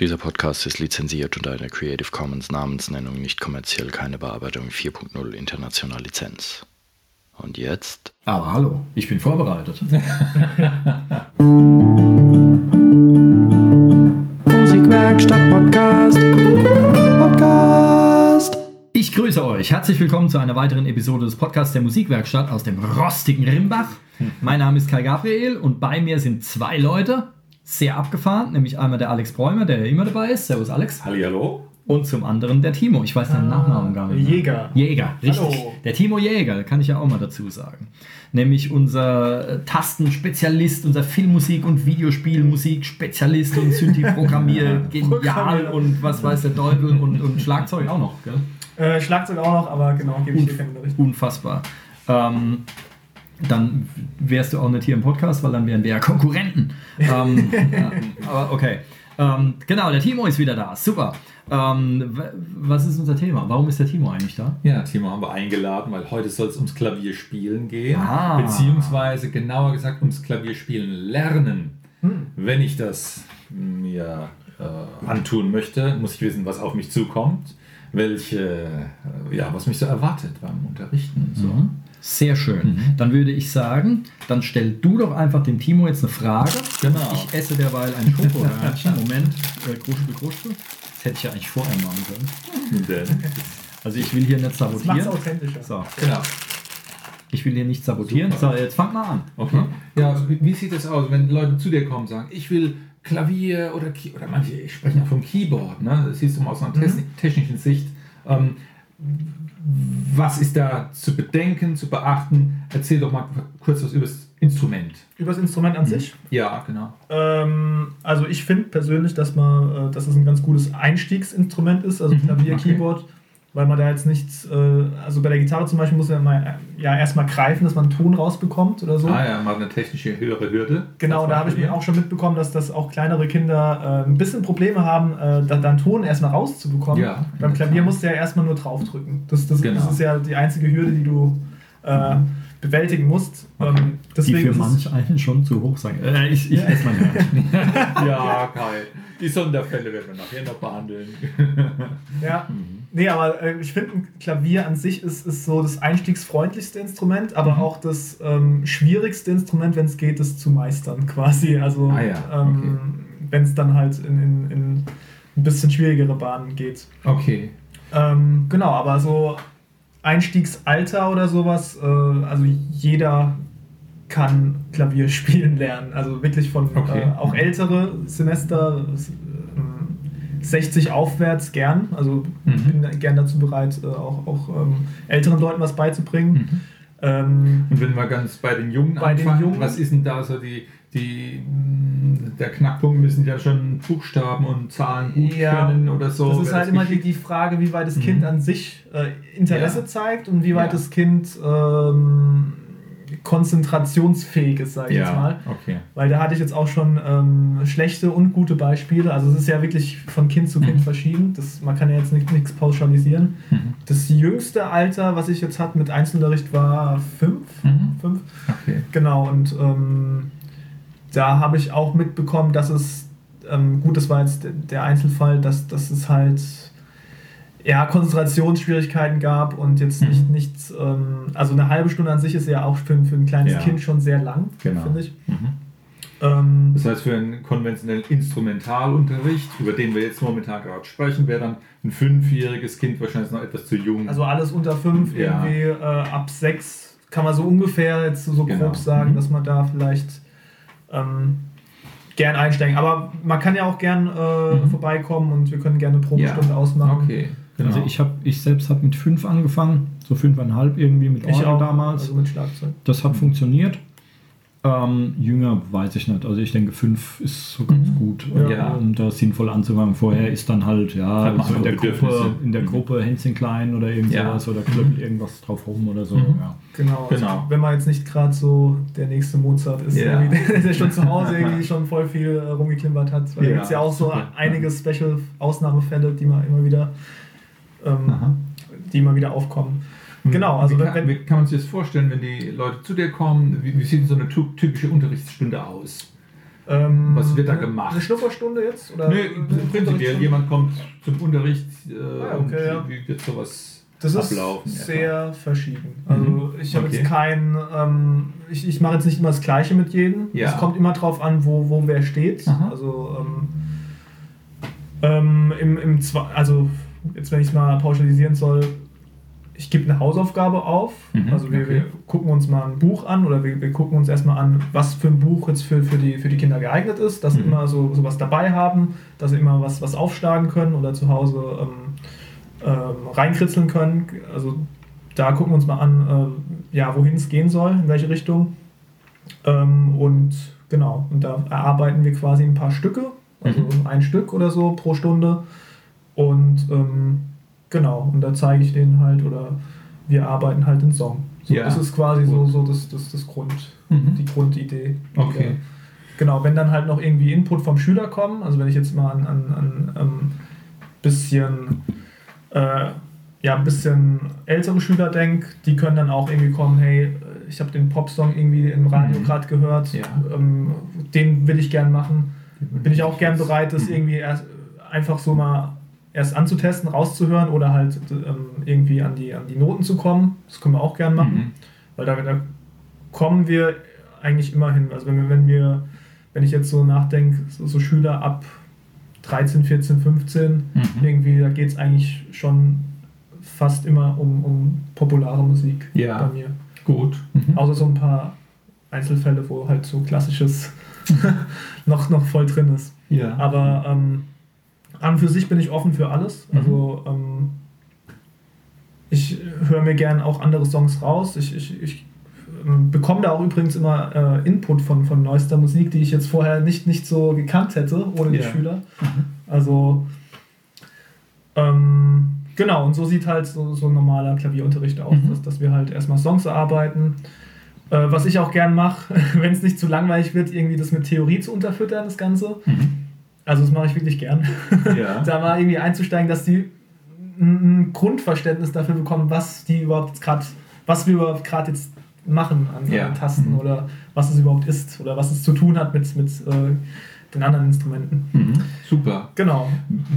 Dieser Podcast ist lizenziert unter einer Creative Commons Namensnennung nicht kommerziell keine Bearbeitung 4.0 international Lizenz. Und jetzt? Aber hallo, ich bin vorbereitet. Musikwerkstatt Podcast. Podcast. Ich grüße euch. Herzlich willkommen zu einer weiteren Episode des Podcasts der Musikwerkstatt aus dem rostigen Rimbach. Mein Name ist Kai Gabriel und bei mir sind zwei Leute, sehr abgefahren, nämlich einmal der Alex Bräumer, der ja immer dabei ist. Servus Alex. Hallihallo. Und zum anderen der Timo. Ich weiß deinen Nachnamen gar nicht. Mehr. Jäger. Jäger, richtig. Hallo. Der Timo Jäger, kann ich ja auch mal dazu sagen. Nämlich unser äh, Tastenspezialist, unser Filmmusik- und Videospielmusik-Spezialist und Synthi-Programmier, genial und was weiß der Teufel und, und Schlagzeug auch noch, gell? Äh, Schlagzeug auch noch, aber genau, gebe ich dir keinen Bericht. Unfassbar. Ähm, dann wärst du auch nicht hier im Podcast, weil dann wären wir ja Konkurrenten. ähm, ja, aber okay. Ähm, genau, der Timo ist wieder da. Super. Ähm, was ist unser Thema? Warum ist der Timo eigentlich da? Ja, Timo haben wir eingeladen, weil heute soll es ums Klavierspielen gehen. Ah. Beziehungsweise genauer gesagt ums Klavierspielen lernen. Wenn ich das mir äh, antun möchte, muss ich wissen, was auf mich zukommt, welche, äh, ja, was mich so erwartet beim Unterrichten und so. Mhm. Sehr schön. Dann würde ich sagen, dann stell du doch einfach dem Timo jetzt eine Frage. Genau. Ich esse derweil ein Schokohörnchen. Moment, äh, Kruschel, Kruschel. Das hätte ich ja eigentlich vorher machen können. Also ich will hier nicht Das sabotieren. authentischer. So, genau. ich will hier nicht sabotieren. Super. So, jetzt fang mal an. Okay. Ja, also wie, wie sieht es aus, wenn Leute zu dir kommen und sagen, ich will Klavier oder, Key oder manche sprechen ja vom Keyboard, ne? das siehst du mal aus einer techni- technischen Sicht. Ähm, was ist da zu bedenken, zu beachten? Erzähl doch mal kurz was über das Instrument. Über das Instrument an sich. Ja, genau. Ähm, also ich finde persönlich, dass man, äh, dass es ein ganz gutes Einstiegsinstrument ist, also Klavier, okay. Keyboard, weil man da jetzt nichts, äh, also bei der Gitarre zum Beispiel muss man mal, äh, ja erstmal greifen, dass man einen Ton rausbekommt oder so. Ah ja, mal eine technische höhere Hürde. Genau, da habe ich mir auch schon mitbekommen, dass das auch kleinere Kinder äh, ein bisschen Probleme haben, äh, da, da einen Ton erstmal rauszubekommen. Ja, Beim Klavier musst du ja erstmal nur draufdrücken. Das, das, Genau. das ist ja die einzige Hürde, die du äh, bewältigen musst. Ähm, Die für manch einen schon zu hoch sein. Äh, ich ich esse mein Hörnchen. Ja, Kai. Die Sonderfälle werden wir nachher noch behandeln. Ja, Mhm. Nee, aber äh, ich finde, ein Klavier an sich ist, ist so das einstiegsfreundlichste Instrument, aber Mhm. auch das ähm, schwierigste Instrument, wenn es geht, es zu meistern quasi. Also Ah ja, ähm, wenn es dann halt in, in, in ein bisschen schwierigere Bahnen geht. Okay. Ähm, genau, aber so Einstiegsalter oder sowas, äh, also jeder kann Klavier spielen lernen. Also wirklich von Okay. äh, auch ältere Semester, ähm, 60 aufwärts gern. Also Mhm. bin gern dazu bereit, äh, auch, auch ähm, älteren Leuten was beizubringen. Mhm. Ähm, Und wenn wir ganz bei den Jungen Bei den anfangen, Jungen? was ist denn da so die, die mh, der Knackpunkt müssen ja schon Buchstaben und Zahlen gut Ja, können oder so. das ist halt immer die, die Frage, wie weit das Mhm. Kind an sich äh, Interesse Ja. zeigt und wie weit Ja. das Kind ähm, konzentrationsfähig ist, sage ich jetzt mal. ja, okay. Weil da hatte ich jetzt auch schon ähm, schlechte und gute Beispiele. Also es ist ja wirklich von Kind zu Kind Mhm. verschieden. Das, man kann ja jetzt nicht- nichts pauschalisieren. Mhm. Das jüngste Alter, was ich jetzt hatte mit Einzelunterricht, war fünf. Mhm. fünf. Okay. Genau, und ähm, da habe ich auch mitbekommen, dass es, ähm, gut, das war jetzt der- der Einzelfall, dass, dass es halt ja, Konzentrationsschwierigkeiten gab und jetzt Mhm. nicht nichts, ähm, also eine halbe Stunde an sich ist ja auch für, ein- für ein kleines Ja. Kind schon sehr lang, Genau. finde ich. Mhm. Ähm, Das heißt, für einen konventionellen Instrumentalunterricht, über den wir jetzt momentan gerade sprechen, wäre dann ein fünfjähriges Kind wahrscheinlich noch etwas zu jung. also alles unter fünf, Ja. irgendwie äh, ab sechs kann man so ungefähr jetzt so Genau. grob sagen, Mhm. dass man da vielleicht ähm, gern einsteigen. Aber man kann ja auch gern äh, Mhm. vorbeikommen und wir können gerne eine Probestunde ja. ausmachen. Okay. Genau. Also ich, hab, ich selbst habe mit fünf angefangen, so fünfeinhalb irgendwie mit Ich Orgel auch damals. Also mit Schlagzeug. Das hat funktioniert. Ähm, jünger weiß ich nicht. Also ich denke, fünf ist so ganz Mhm. gut, Ja. äh, um da sinnvoll anzufangen. Vorher ist dann halt, ja, so in der Gruppe, in der Mhm. Gruppe Hänschen klein oder irgend Ja. sowas oder klöppelt irgendwas drauf rum oder so. Mhm. Ja. Genau. Also Genau. wenn man jetzt nicht gerade so der nächste Mozart ist, irgendwie, der, der schon zu Hause irgendwie schon voll viel äh, rumgeklimpert hat. Weil da Ja, gibt es ja auch so einige Special-Ausnahmefälle, die man immer wieder, ähm, die immer wieder aufkommen. Genau, also wie kann, wenn, wie kann man sich das vorstellen, wenn die Leute zu dir kommen? Wie, wie sieht so eine typische Unterrichtsstunde aus? Ähm, Was wird da gemacht? Eine Schnupperstunde jetzt? Oder Nee, prinzipiell, jemand kommt zum Unterricht äh, Ah, und okay, ja. wie wird sowas Das ist ablaufen? sehr verschieden. Also Mhm. ich habe Okay. jetzt kein, ähm, ich, ich mache jetzt nicht immer das Gleiche mit jedem. Ja. Es kommt immer drauf an, wo, wo wer steht. Aha. Also ähm, ähm, im, im Zwe also jetzt wenn ich es mal pauschalisieren soll, ich gebe eine Hausaufgabe auf. Mhm, Also wir, okay. wir gucken uns mal ein Buch an oder wir, wir gucken uns erstmal an, was für ein Buch jetzt für, für, die, für die Kinder geeignet ist, dass sie Mhm. immer so sowas dabei haben, dass sie immer was, was aufschlagen können oder zu Hause ähm, ähm, reinkritzeln können. Also da gucken wir uns mal an, äh, ja, wohin es gehen soll, in welche Richtung. Ähm, und genau, und da erarbeiten wir quasi ein paar Stücke, also Mhm. ein Stück oder so pro Stunde. Und ähm, genau, und da zeige ich denen halt oder wir arbeiten halt den Song. So, Ja, das ist quasi so, gut. so das, das, das Grund, Mhm. die Grundidee. Okay. Genau, wenn dann halt noch irgendwie Input vom Schüler kommen, also wenn ich jetzt mal an, an, an ähm, bisschen äh, ja, ein bisschen ältere Schüler denke, die können dann auch irgendwie kommen, hey, ich habe den Popsong irgendwie im Radio Mhm. gerade gehört, Ja. ähm, den will ich gern machen. Bin ich auch gern bereit, das Mhm. irgendwie erst einfach so mal erst anzutesten, rauszuhören oder halt ähm, irgendwie an die, an die Noten zu kommen. Das können wir auch gern machen. Mhm. Weil da, da kommen wir eigentlich immer hin. Also wenn wir, wenn wir, wenn ich jetzt so nachdenke, so, so Schüler ab 13, 14, 15, Mhm. irgendwie, da geht es eigentlich schon fast immer um, um populare Musik Ja. bei mir. Gut. Mhm. Außer so ein paar Einzelfälle, wo halt so klassisches noch, noch voll drin ist. Ja. Aber ähm, an und für sich bin ich offen für alles. Mhm. Also ähm, ich höre mir gern auch andere Songs raus. Ich, ich, ich ähm, bekomme da auch übrigens immer äh, Input von, von neuester Musik, die ich jetzt vorher nicht, nicht so gekannt hätte, ohne die Ja. Schüler. Also ähm, genau, und so sieht halt so, so ein normaler Klavierunterricht aus, Mhm. dass, dass wir halt erstmal Songs erarbeiten. Äh, was ich auch gern mache, wenn es nicht zu langweilig wird, irgendwie das mit Theorie zu unterfüttern, das Ganze. Mhm. Also das mache ich wirklich gern. Ja. da mal irgendwie einzusteigen, dass die ein ein Grundverständnis dafür bekommen, was die überhaupt gerade, was wir überhaupt gerade jetzt machen an, Ja. Tasten Mhm. oder was es überhaupt ist oder was es zu tun hat mit, mit äh, den anderen Instrumenten. Mhm. Super. Genau,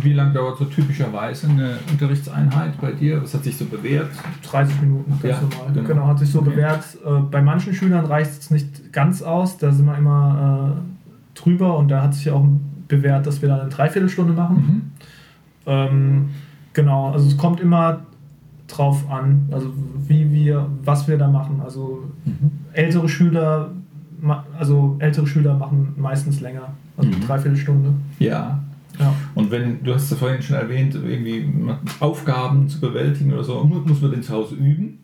Wie lange dauert so typischerweise eine Unterrichtseinheit bei dir? Was hat sich so bewährt? 30 Minuten, ganz Ja, normal. genau. Genau. hat sich so Okay. bewährt. Äh, bei manchen Schülern reicht es nicht ganz aus, da sind wir immer äh, drüber und da hat sich auch bewährt, dass wir dann eine Dreiviertelstunde machen. Mhm. Ähm, genau, also es kommt immer drauf an, also wie wir, was wir da machen. Also Mhm. ältere Schüler, also ältere Schüler machen meistens länger, also Mhm. Dreiviertelstunde. Ja. Ja. Und wenn, du hast ja vorhin schon erwähnt, irgendwie Aufgaben zu bewältigen oder so, muss, muss man den zu Hause üben?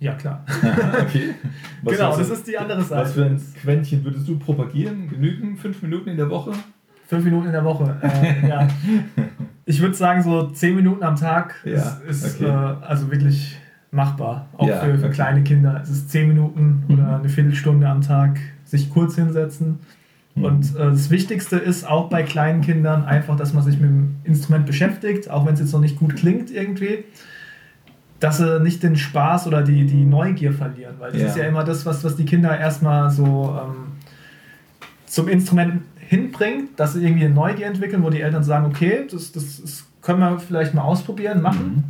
Ja, klar. okay. Was genau, das ist die andere Seite. Was für ein Quäntchen würdest du propagieren? Genügen fünf Minuten in der Woche? Fünf Minuten in der Woche. Äh, ja. Ich würde sagen, so zehn Minuten am Tag Ja, ist, ist okay. äh, also wirklich machbar. Auch Ja, für, für okay. kleine Kinder. Es ist zehn Minuten Mhm. oder eine Viertelstunde am Tag sich kurz hinsetzen. Mhm. Und äh, das Wichtigste ist auch bei kleinen Kindern einfach, dass man sich mit dem Instrument beschäftigt, auch wenn es jetzt noch nicht gut klingt irgendwie, dass sie nicht den Spaß oder die, die Neugier verlieren. Weil das Ja. ist ja immer das, was, was die Kinder erstmal so ähm, zum Instrument hinbringt, dass sie irgendwie eine Neugier entwickeln, wo die Eltern sagen, okay, das, das, das können wir vielleicht mal ausprobieren, machen.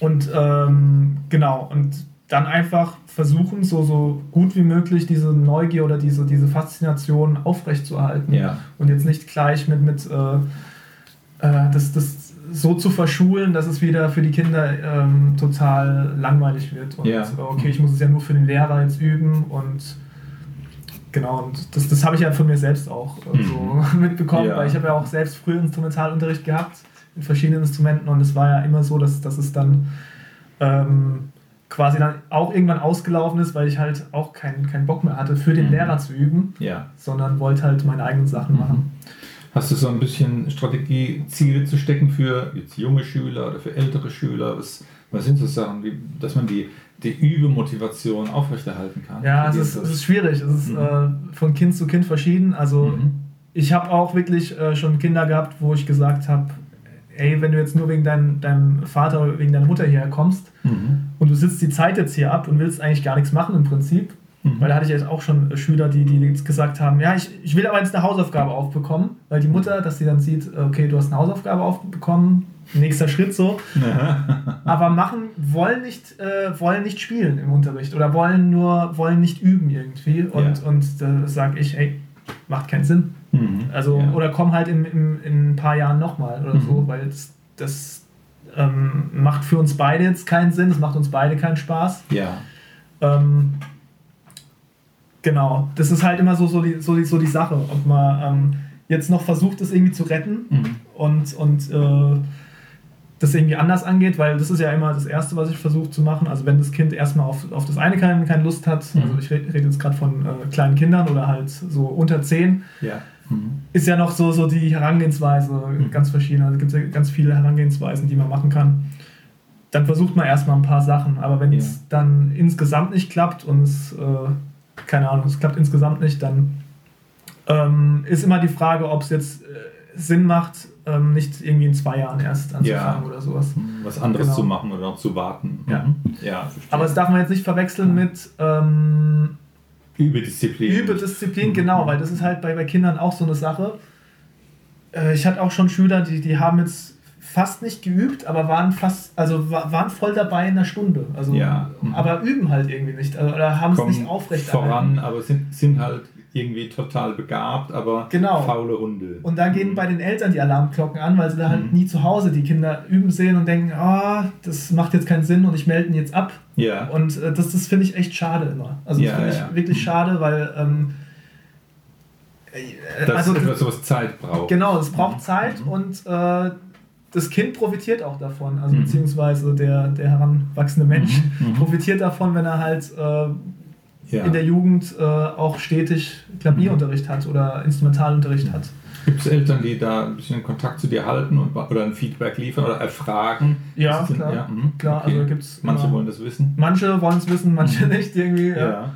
Und ähm, genau, und dann einfach versuchen, so, so gut wie möglich diese Neugier oder diese, diese Faszination aufrechtzuerhalten. Ja. Und jetzt nicht gleich mit, mit äh, äh, das, das so zu verschulen, dass es wieder für die Kinder ähm, total langweilig wird. Und Ja. äh, okay, ich muss es ja nur für den Lehrer jetzt üben und genau, und das, das habe ich ja von mir selbst auch äh, so mitbekommen, Ja. weil ich habe ja auch selbst früher Instrumentalunterricht gehabt in verschiedenen Instrumenten und es war ja immer so, dass, dass es dann ähm, quasi dann auch irgendwann ausgelaufen ist, weil ich halt auch keinen keinen Bock mehr hatte, für den Mhm. Lehrer zu üben, Ja. sondern wollte halt meine eigenen Sachen Mhm. machen. Hast du so ein bisschen Strategie, Ziele zu stecken für jetzt junge Schüler oder für ältere Schüler? Was, was sind so Sachen, wie, dass man die, die Übemotivation aufrechterhalten kann? Ja, es ist, es ist schwierig. Es ist Mhm. äh, von Kind zu Kind verschieden. Also Mhm. ich habe auch wirklich äh, schon Kinder gehabt, wo ich gesagt habe, ey, wenn du jetzt nur wegen dein, deinem Vater oder wegen deiner Mutter hierher kommst Mhm. und du sitzt die Zeit jetzt hier ab und willst eigentlich gar nichts machen im Prinzip, Mhm. Weil da hatte ich jetzt auch schon Schüler, die, die jetzt gesagt haben, ja, ich, ich will aber jetzt eine Hausaufgabe aufbekommen, weil die Mutter, dass sie dann sieht, okay, du hast eine Hausaufgabe aufbekommen, nächster Schritt so. aber machen, wollen nicht, äh, wollen nicht spielen im Unterricht oder wollen nur, wollen nicht üben irgendwie. Und, ja. und da sage ich, ey, macht keinen Sinn. Mhm. Also, ja. oder komm halt in, in, in ein paar Jahren nochmal oder mhm. so, weil das, das ähm, macht für uns beide jetzt keinen Sinn, es macht uns beide keinen Spaß. Ja. Ähm, genau, das ist halt immer so, so, die, so, die, so die Sache, ob man ähm, jetzt noch versucht, das irgendwie zu retten mhm. und, und äh, das irgendwie anders angeht, weil das ist ja immer das Erste, was ich versuche zu machen. Also wenn das Kind erstmal auf, auf das eine keine, keine Lust hat, mhm. also ich rede red jetzt gerade von äh, kleinen Kindern oder halt so unter zehn, ja. mhm. ist ja noch so, so die Herangehensweise mhm. ganz verschieden. Also gibt es ja ganz viele Herangehensweisen, die man machen kann. Dann versucht man erstmal ein paar Sachen, aber wenn ja. es dann insgesamt nicht klappt und es, äh, keine Ahnung, es klappt insgesamt nicht, dann ähm, ist immer die Frage, ob es jetzt äh, Sinn macht, ähm, nicht irgendwie in zwei Jahren erst anzufangen ja. oder sowas. Was anderes genau. zu machen oder noch zu warten. Ja. Mhm. ja Aber das darf man jetzt nicht verwechseln mit ähm, Übedisziplin. Übedisziplin, mhm. genau, weil das ist halt bei, bei Kindern auch so eine Sache. Äh, ich hatte auch schon Schüler, die, die haben jetzt fast nicht geübt, aber waren fast, also waren voll dabei in einer Stunde. Also, ja. Mhm. aber üben halt irgendwie nicht. Also, oder haben es nicht aufrecht voran, aber sind, sind halt irgendwie total begabt, aber genau. faule Hunde. Und da gehen mhm. bei den Eltern die Alarmglocken an, weil sie da halt mhm. nie zu Hause die Kinder üben sehen und denken, ah, oh, das macht jetzt keinen Sinn und ich melde ihn jetzt ab. Ja. Und äh, das, das finde ich echt schade immer. Also das ja, finde ich ja. wirklich schade, weil ähm, äh, das also, sowas Zeit braucht. Genau, es braucht mhm. Zeit mhm. und äh, das Kind profitiert auch davon, also mhm. beziehungsweise der, der heranwachsende Mensch mhm. profitiert davon, wenn er halt äh, ja. in der Jugend äh, auch stetig Klavierunterricht hat oder Instrumentalunterricht hat. Gibt es Eltern, die da ein bisschen Kontakt zu dir halten und, oder ein Feedback liefern oder erfragen? Ja, sind, klar. Ja, mh, klar okay. also gibt's manche immer, wollen das wissen. Manche wollen es wissen, manche mhm. nicht irgendwie. Ja.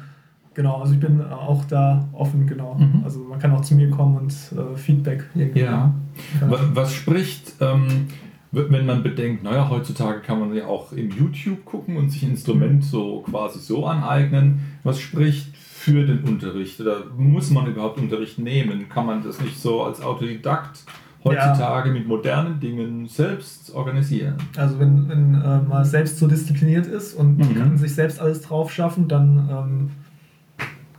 Ja. Genau, also ich bin auch da offen, genau. Mhm. Also man kann auch zu mir kommen und äh, Feedback irgendwie. Ja. Was, was spricht ähm, wenn man bedenkt, naja, heutzutage kann man ja auch im YouTube gucken und sich ein Instrument so quasi so aneignen. Was spricht für den Unterricht? Oder muss man überhaupt Unterricht nehmen? Kann man das nicht so als Autodidakt heutzutage ja. mit modernen Dingen selbst organisieren? Also wenn, wenn äh, man selbst so diszipliniert ist und man mhm. kann sich selbst alles drauf schaffen, dann ähm,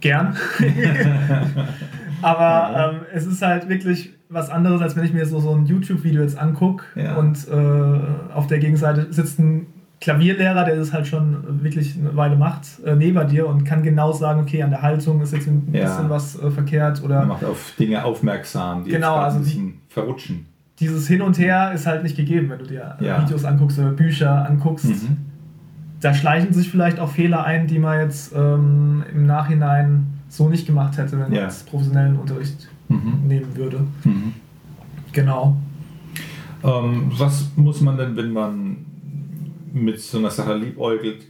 gern. Aber ähm, es ist halt wirklich was anderes, als wenn ich mir so, so ein YouTube-Video jetzt angucke ja. und äh, auf der Gegenseite sitzt ein Klavierlehrer, der das halt schon wirklich eine Weile macht, äh, neben dir und kann genau sagen, okay, an der Haltung ist jetzt ein ja. bisschen was äh, verkehrt oder... Er macht auf Dinge aufmerksam, die genau, also ein bisschen die, verrutschen. Dieses Hin und Her ist halt nicht gegeben, wenn du dir ja. Videos anguckst oder Bücher anguckst. Mhm. Da schleichen sich vielleicht auch Fehler ein, die man jetzt ähm, im Nachhinein so nicht gemacht hätte, wenn man jetzt professionellen Unterricht mhm. nehmen würde. Mhm. Genau. Ähm, was muss man denn, wenn man mit so einer Sache liebäugelt,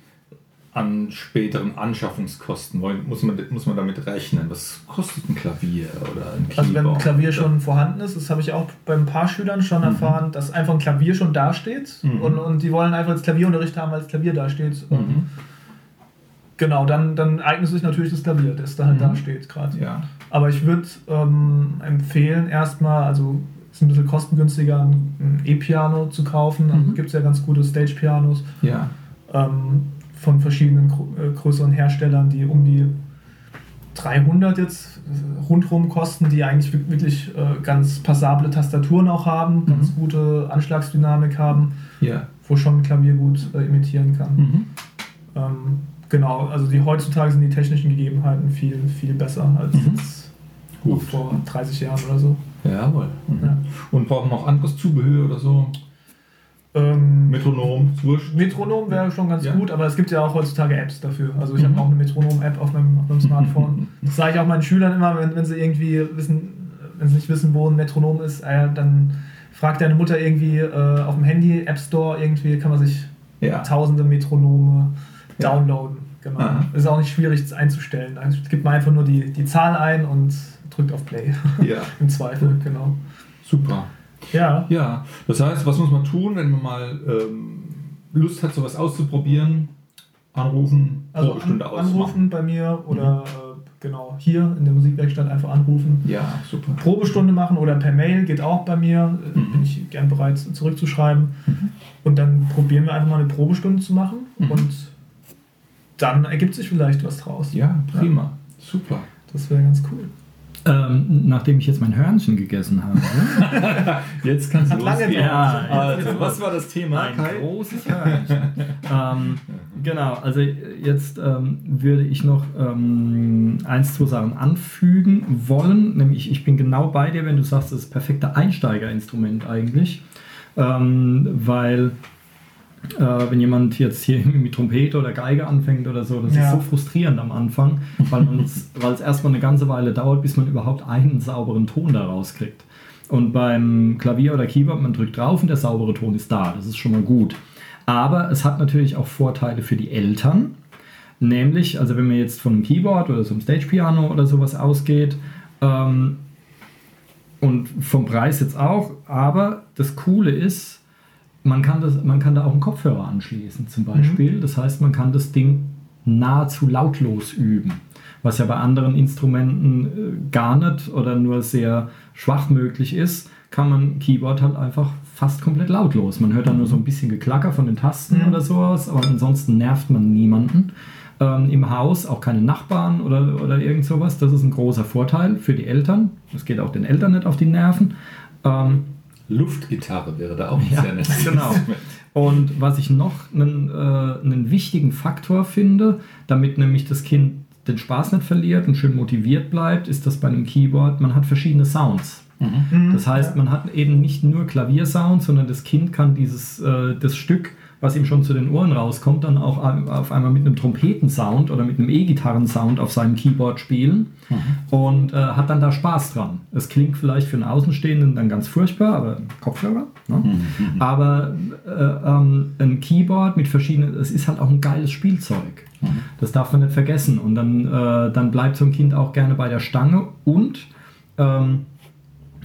an späteren Anschaffungskosten? Muss man, muss man damit rechnen? Was kostet ein Klavier oder ein Keyboard? Also wenn ein Klavier schon vorhanden ist, das habe ich auch bei ein paar Schülern schon mhm. erfahren, dass einfach ein Klavier schon dasteht mhm. und, und die wollen einfach das Klavierunterricht haben, weil das Klavier dasteht. Mhm. Genau, dann, dann eignet sich natürlich das Klavier, das da halt mhm. da steht gerade. Ja. Aber ich würde ähm, empfehlen, erstmal, also ist ein bisschen kostengünstiger, ein E-Piano zu kaufen. Also mhm. gibt es ja ganz gute Stage-Pianos ja. ähm, von verschiedenen äh, größeren Herstellern, die um die 300 jetzt äh, rundherum kosten, die eigentlich wirklich äh, ganz passable Tastaturen auch haben, mhm. ganz gute Anschlagsdynamik haben, ja. wo schon ein Klavier gut imitieren kann. Mhm. Ähm, Genau, also die heutzutage sind die technischen Gegebenheiten viel, viel besser als mhm. Gut. vor 30 Jahren oder so. Jawohl. Mhm. Ja. Und brauchen noch anderes Zubehör oder so? Ähm, Metronom, wurscht. Metronom wäre schon ganz ja. gut, aber es gibt ja auch heutzutage Apps dafür. Also ich mhm. habe auch eine Metronom-App auf meinem, auf meinem Smartphone. das sage ich auch meinen Schülern immer, wenn, wenn sie irgendwie wissen, wenn sie nicht wissen, wo ein Metronom ist, äh, dann fragt deine Mutter irgendwie äh, auf dem Handy, App Store, irgendwie kann man sich ja. tausende Metronome downloaden. Genau. Aha. Ist auch nicht schwierig einzustellen. Also gibt man einfach nur die, die Zahl ein und drückt auf Play. Ja. Im Zweifel, genau. Super. Ja. Ja. Das heißt, was muss man tun, wenn man mal ähm, Lust hat, sowas auszuprobieren? Anrufen, Also Probestunde an, ausmachen. anrufen bei mir oder äh, genau hier in der Musikwerkstatt einfach anrufen. Ja, super. Probestunde machen oder per Mail geht auch bei mir. Äh, Mhm. Bin ich gern bereit zurückzuschreiben. Und dann probieren wir einfach mal eine Probestunde zu machen Mhm. und dann ergibt sich vielleicht was draus. Ja, prima. Super. Das wäre ganz cool. Ähm, nachdem ich jetzt mein Hörnchen gegessen habe. Jetzt kannst du Hat lange losgehen. gedauert. Ja, Also, was war das Thema, Ein Kai? großes Hörnchen. ähm, genau, also jetzt ähm, würde ich noch ähm, eins, zwei Sachen anfügen wollen. Nämlich, ich bin genau bei dir, wenn du sagst, das ist das perfekte Einsteigerinstrument eigentlich. Ähm, weil äh, wenn jemand jetzt hier mit Trompete oder Geige anfängt oder so, das Ja. ist so frustrierend am Anfang, weil es erstmal eine ganze Weile dauert, bis man überhaupt einen sauberen Ton da rauskriegt. Und beim Klavier oder Keyboard, man drückt drauf und der saubere Ton ist da. Das ist schon mal gut. Aber es hat natürlich auch Vorteile für die Eltern. Nämlich, also wenn man jetzt von einem Keyboard oder so einem Stage-Piano oder sowas ausgeht, ähm, und vom Preis jetzt auch, aber das Coole ist, man kann, das, man kann da auch einen Kopfhörer anschließen zum Beispiel. Das heißt, man kann das Ding nahezu lautlos üben. Was ja bei anderen Instrumenten äh, gar nicht oder nur sehr schwach möglich ist, kann man Keyboard halt einfach fast komplett lautlos. Man hört dann nur so ein bisschen Geklacker von den Tasten Mhm. oder sowas, aber ansonsten nervt man niemanden. Ähm, Im Haus auch keine Nachbarn oder, oder irgend sowas. Das ist ein großer Vorteil für die Eltern. Das geht auch den Eltern nicht auf die Nerven. Ähm, Luftgitarre wäre da auch Ja, sehr nett. genau. Und was ich noch einen, äh, einen wichtigen Faktor finde, damit nämlich das Kind den Spaß nicht verliert und schön motiviert bleibt, ist das bei einem Keyboard, man hat verschiedene Sounds. Mhm. Das heißt, man hat eben nicht nur Klaviersound, sondern das Kind kann dieses äh, das Stück, was ihm schon zu den Ohren rauskommt, dann auch auf einmal mit einem Trompetensound oder mit einem E-Gitarrensound auf seinem Keyboard spielen und äh, hat dann da Spaß dran. Es klingt vielleicht für einen Außenstehenden dann ganz furchtbar, aber Kopfhörer. Ne? Aber äh, ähm, ein Keyboard mit verschiedenen, es ist halt auch ein geiles Spielzeug. Das darf man nicht vergessen. Und dann, äh, dann bleibt so ein Kind auch gerne bei der Stange und ähm,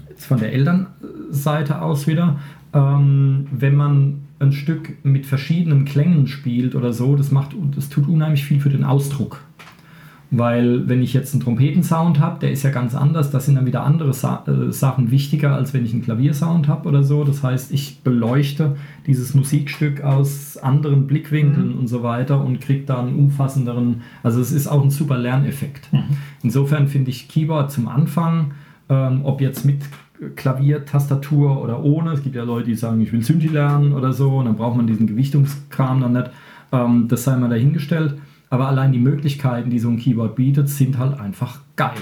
jetzt von der Elternseite aus wieder, ähm, wenn man ein Stück mit verschiedenen Klängen spielt oder so, das macht, das tut unheimlich viel für den Ausdruck. Weil wenn ich jetzt einen Trompetensound habe, der ist ja ganz anders, da sind dann wieder andere Sa äh, Sachen wichtiger, als wenn ich einen Klaviersound habe oder so. Das heißt, ich beleuchte dieses Musikstück aus anderen Blickwinkeln und so weiter und kriege da einen umfassenderen, also es ist auch ein super Lerneffekt. Insofern finde ich Keyboard zum Anfang, ähm, ob jetzt mit Klavier, Tastatur oder ohne, es gibt ja Leute, die sagen, ich will Synthi lernen oder so, und dann braucht man diesen Gewichtungskram dann nicht, ähm, das sei mal dahingestellt. Aber allein die Möglichkeiten, die so ein Keyboard bietet, sind halt einfach geil.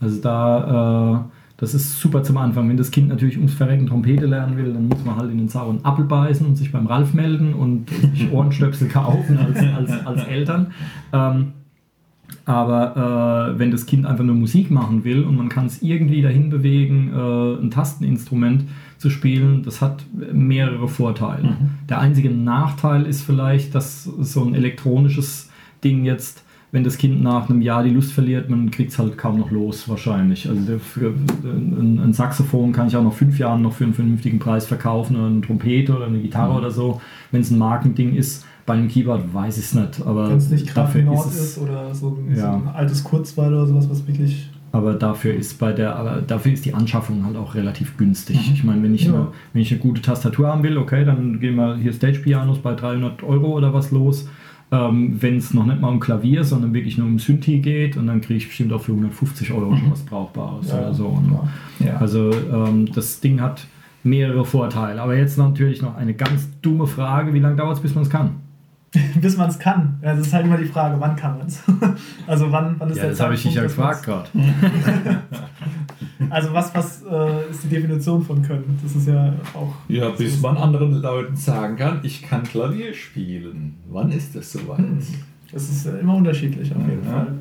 Also da, äh, das ist super zum Anfang. Wenn das Kind natürlich ums Verrecken Trompete lernen will, dann muss man halt in den sauren Apfel beißen und sich beim Ralf melden und sich Ohrenstöpsel kaufen als, als, als Eltern. Ähm, aber äh, wenn das Kind einfach nur Musik machen will und man kann es irgendwie dahin bewegen, äh, ein Tasteninstrument zu spielen, das hat mehrere Vorteile. Der einzige Nachteil ist vielleicht, dass so ein elektronisches Ding jetzt, wenn das Kind nach einem Jahr die Lust verliert, man kriegt es halt kaum noch los wahrscheinlich. Also für, ein, ein Saxophon kann ich auch nach fünf Jahren noch für einen vernünftigen Preis verkaufen oder eine Trompete oder eine Gitarre oder so. Wenn es ein Markending ist, bei einem Keyboard weiß ich es nicht. Aber Wenn es nicht gerade dafür Nord ist ist, oder so ein, so Ja. ein altes Kurzweil oder sowas, was wirklich. aber dafür ist bei der, dafür ist die Anschaffung halt auch relativ günstig. Mhm. Ich meine, wenn ich, Ja. eine, wenn ich eine gute Tastatur haben will, okay, dann gehen wir hier Stage Pianos bei 300 Euro oder was los. Ähm, wenn es noch nicht mal um Klavier, sondern wirklich nur um Synthi geht, und dann kriege ich bestimmt auch für 150 Euro schon was Brauchbares oder so. Ja. Ja. Also ähm, das Ding hat mehrere Vorteile. Aber jetzt natürlich noch eine ganz dumme Frage: Wie lange dauert es, bis man es kann? Bis man es kann. Ja, das ist halt immer die Frage, wann kann man es? also wann, wann ist Ja, der das habe ich dich ja gefragt gerade. Also was, was äh, ist die Definition von können? Das ist ja auch. Ja, bis man anderen Leuten sagen kann, ich kann Klavier spielen. Wann ist das soweit? Das ist äh, immer unterschiedlich auf jeden Ja. Fall.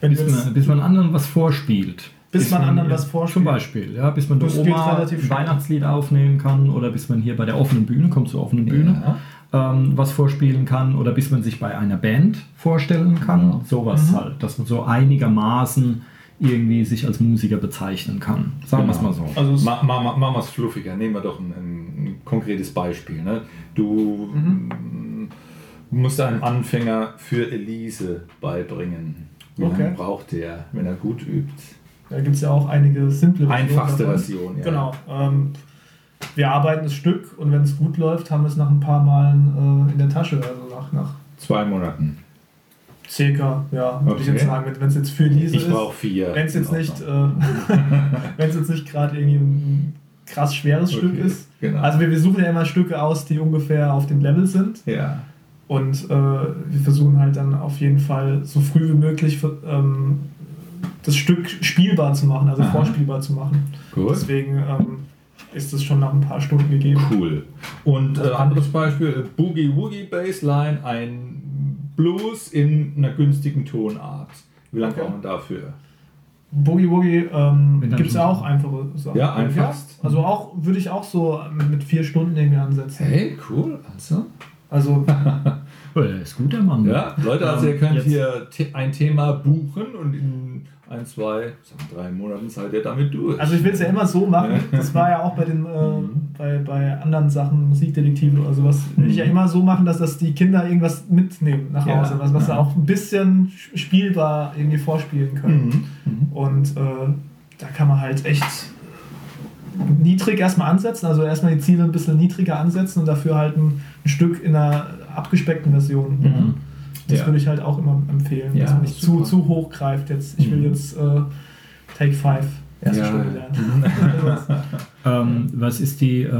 Wenn Bis jetzt, man, bis man anderen was vorspielt. Bis man anderen was Zum vorspielt. Beispiel, ja, bis man der Oma relativ ein. Weihnachtslied aufnehmen kann oder bis man hier bei der offenen Bühne, kommt zur offenen Bühne, ähm, was vorspielen kann oder bis man sich bei einer Band vorstellen kann. Ja. Sowas Mhm. halt, dass man so einigermaßen irgendwie sich als Musiker bezeichnen kann. Sagen wir es mal so. Also es- Ma- ma- ma- Machen wir es fluffiger. Nehmen wir doch ein, ein, konkretes Beispiel. Ne? Du Mhm. musst einem Anfänger für Elise beibringen. Wie Okay. lange braucht der, wenn er gut übt? Da gibt es ja auch einige simple Versionen Einfachste davon. Version, ja. Genau. Ähm, wir arbeiten das Stück und wenn es gut läuft, haben wir es nach ein paar Malen äh, in der Tasche. Also nach, nach Zwei Monaten. circa, ja, würde ich jetzt sagen, wenn es jetzt für Lise Ich brauche vier. Wenn es jetzt äh, jetzt nicht gerade irgendwie ein krass schweres Stück Okay, ist. genau. Also wir, wir suchen ja immer Stücke aus, die ungefähr auf dem Level sind. Ja. Und äh, wir versuchen halt dann auf jeden Fall so früh wie möglich ähm, das Stück spielbar zu machen, also Aha. vorspielbar zu machen. Gut. Deswegen ähm, ist es schon nach ein paar Stunden gegeben. Cool. Und äh, anderes Beispiel, äh, Boogie Woogie Bassline, ein Blues in einer günstigen Tonart. Wie lange Okay. braucht man dafür? Boogie Woogie ähm, gibt es ja auch einfache Sachen. Ja, einfachst. Also auch würde ich auch so mit, vier Stunden irgendwie ansetzen. Hey, cool. Also. Also der ist gut, der Mann. Ja, Leute, also ihr könnt Jetzt- hier ein Thema buchen und in ein, zwei, drei Monaten seid ihr damit durch. Also ich will es ja immer so machen. Ja. Das war ja auch bei den äh, Mhm. bei, bei anderen Sachen, Musikdetektive oder sowas, will ich ja immer so machen, dass das die Kinder irgendwas mitnehmen nach Ja. Hause, was, was sie Ja. auch ein bisschen spielbar irgendwie vorspielen können. Mhm. Mhm. Und äh, da kann man halt echt niedrig erstmal ansetzen, also erstmal die Ziele ein bisschen niedriger ansetzen und dafür halt ein, ein Stück in einer abgespeckten Version. Mhm. Das Ja. würde ich halt auch immer empfehlen, Ja, dass man nicht zu, zu hoch greift. Jetzt, ich will Mhm. jetzt äh, Take 5 erste Ja. Stunde lernen. Ähm, was ist die, äh, äh,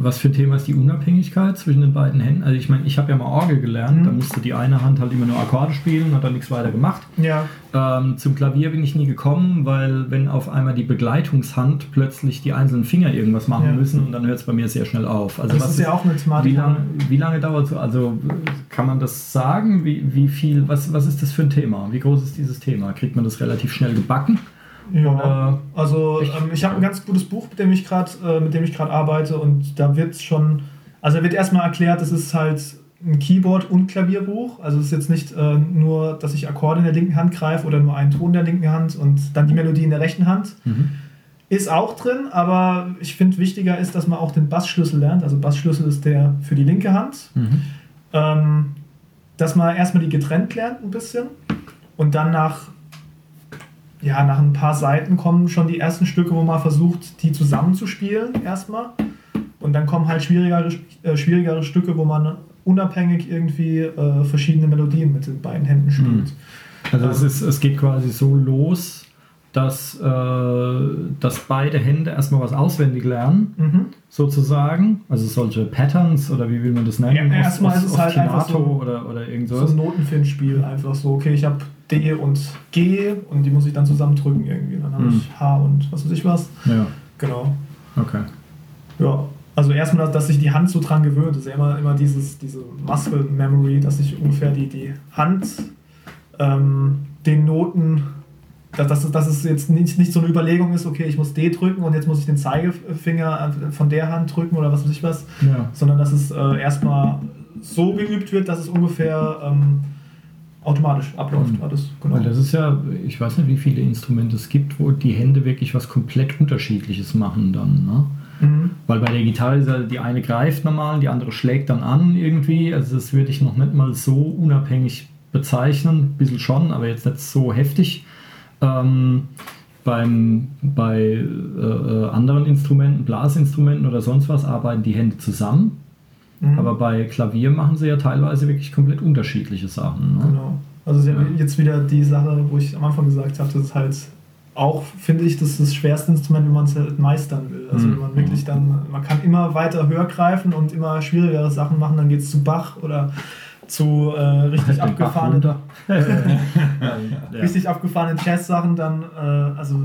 was für ein Thema ist die Unabhängigkeit zwischen den beiden Händen? Also ich meine, ich habe ja mal Orgel gelernt, Mhm. da musste die eine Hand halt immer nur Akkorde spielen, hat dann nichts weiter gemacht. ja, Ähm, zum Klavier bin ich nie gekommen, weil wenn auf einmal die Begleitungshand plötzlich die einzelnen Finger irgendwas machen Ja. müssen und dann hört es bei mir sehr schnell auf. Also das was ist ja auch eine Thematik. wie lange, wie lange dauert so? Also kann man das sagen? Wie, wie viel, was, was ist das für ein Thema? Wie groß ist dieses Thema? Kriegt man das relativ schnell gebacken? Ja, Oder- also Echt? ähm, ich habe ein ganz gutes Buch, mit dem ich gerade äh, ich arbeite und da wird schon, also da wird erstmal erklärt, es ist halt ein Keyboard- und Klavierbuch. Also es ist jetzt nicht äh, nur, dass ich Akkorde in der linken Hand greife oder nur einen Ton in der linken Hand und dann die Melodie in der rechten Hand. Ist auch drin, aber ich finde wichtiger ist, dass man auch den Bassschlüssel lernt. Also Bassschlüssel ist der für die linke Hand. Mhm. Ähm, dass man erstmal die getrennt lernt ein bisschen und dann nach, ja, nach ein paar Seiten kommen schon die ersten Stücke, wo man versucht, die zusammenzuspielen erstmal. Und dann kommen halt schwierigere, äh, schwierigere Stücke, wo man unabhängig irgendwie äh, verschiedene Melodien mit den beiden Händen spielt. Also es, ist, es geht quasi so los, dass, äh, dass beide Hände erstmal was auswendig lernen, Mhm. sozusagen. Also solche Patterns oder wie will man das nennen? Ja, erstmal ist es halt einfach so- oder, oder irgend So ein Notenfindspiel, einfach so, okay, ich habe D und G und die muss ich dann zusammendrücken irgendwie. Dann habe Mhm. ich H und was weiß ich was. Ja, Genau. okay. Ja, also erstmal, dass sich die Hand so dran gewöhnt. Das ist ja immer, immer dieses, diese Muscle Memory, dass sich ungefähr die, die Hand ähm, den Noten, dass, dass, es- dass es jetzt nicht, nicht so eine Überlegung ist, okay, ich muss D drücken und jetzt muss ich den Zeigefinger von der Hand drücken oder was weiß ich was, Ja. sondern dass es äh, erstmal so geübt wird, dass es ungefähr ähm, automatisch abläuft. Mhm. Alles, genau. Weil das ist ja, ich weiß nicht, wie viele Instrumente es gibt, wo die Hände wirklich was komplett Unterschiedliches machen dann. Ne? Mhm. Weil bei der Gitarre ist ja, die eine greift normal, die andere schlägt dann an irgendwie. Also das würde ich noch nicht mal so unabhängig bezeichnen. Ein bisschen schon, aber jetzt nicht so heftig. Ähm, beim, bei äh, äh, anderen Instrumenten, Blasinstrumenten oder sonst was, arbeiten die Hände zusammen. Mhm. Aber bei Klavier machen sie ja teilweise wirklich komplett unterschiedliche Sachen. Ne? Genau. Also es ist ja Ja. jetzt wieder die Sache, wo ich am Anfang gesagt habe, das ist halt auch, finde ich, das ist das schwerste Instrument, wenn man es halt meistern will. Also Mhm. wenn man wirklich dann, man kann immer weiter höher greifen und immer schwierigere Sachen machen, dann geht es zu Bach oder zu äh, richtig abgefahrenen, runter. Ja. richtig abgefahrenen Jazz-Sachen, dann, äh, also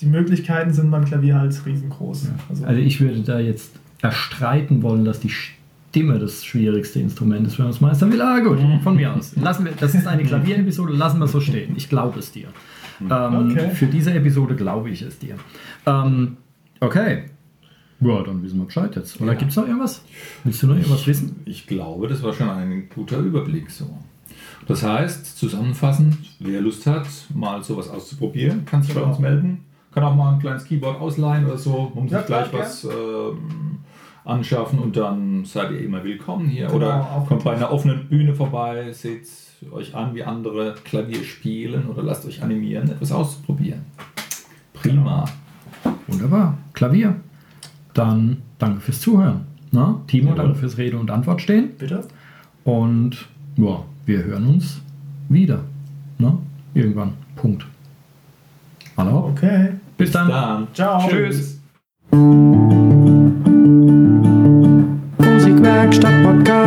die Möglichkeiten sind beim Klavier halt riesengroß. Also, Also ich würde da jetzt erstreiten wollen, dass die Stimme das schwierigste Instrument ist, wenn man es meistern will. Ah gut, von mir aus. Lassen wir, das ist eine Klavierepisode, lassen wir es so stehen. Ich glaube es dir. Ähm, Okay. Für diese Episode glaube ich es dir. Ähm, okay. Ja, dann wissen wir Bescheid jetzt. Oder Ja. gibt es noch irgendwas? Willst du noch irgendwas wissen? Ich glaube, das war schon ein guter Überblick so. Das heißt, zusammenfassend, wer Lust hat, mal sowas auszuprobieren, kann sich bei Genau. uns melden. Kann auch mal ein kleines Keyboard ausleihen oder so, um Ja, sich gleich was ähm, anschaffen und dann seid ihr immer willkommen hier. Genau, oder kommt bei einer offenen Bühne vorbei, seht euch an, wie andere Klavier spielen oder lasst euch animieren, etwas auszuprobieren. Prima. Wunderbar. Klavier. Dann danke fürs Zuhören. Na, Timo, Jawohl. danke fürs Rede und Antwort stehen. Bitte? Und ja, wir hören uns wieder. Na, irgendwann. Punkt. Hallo. Okay. Bis dann. Dann. Ciao. Tschüss. Stadtpodcast.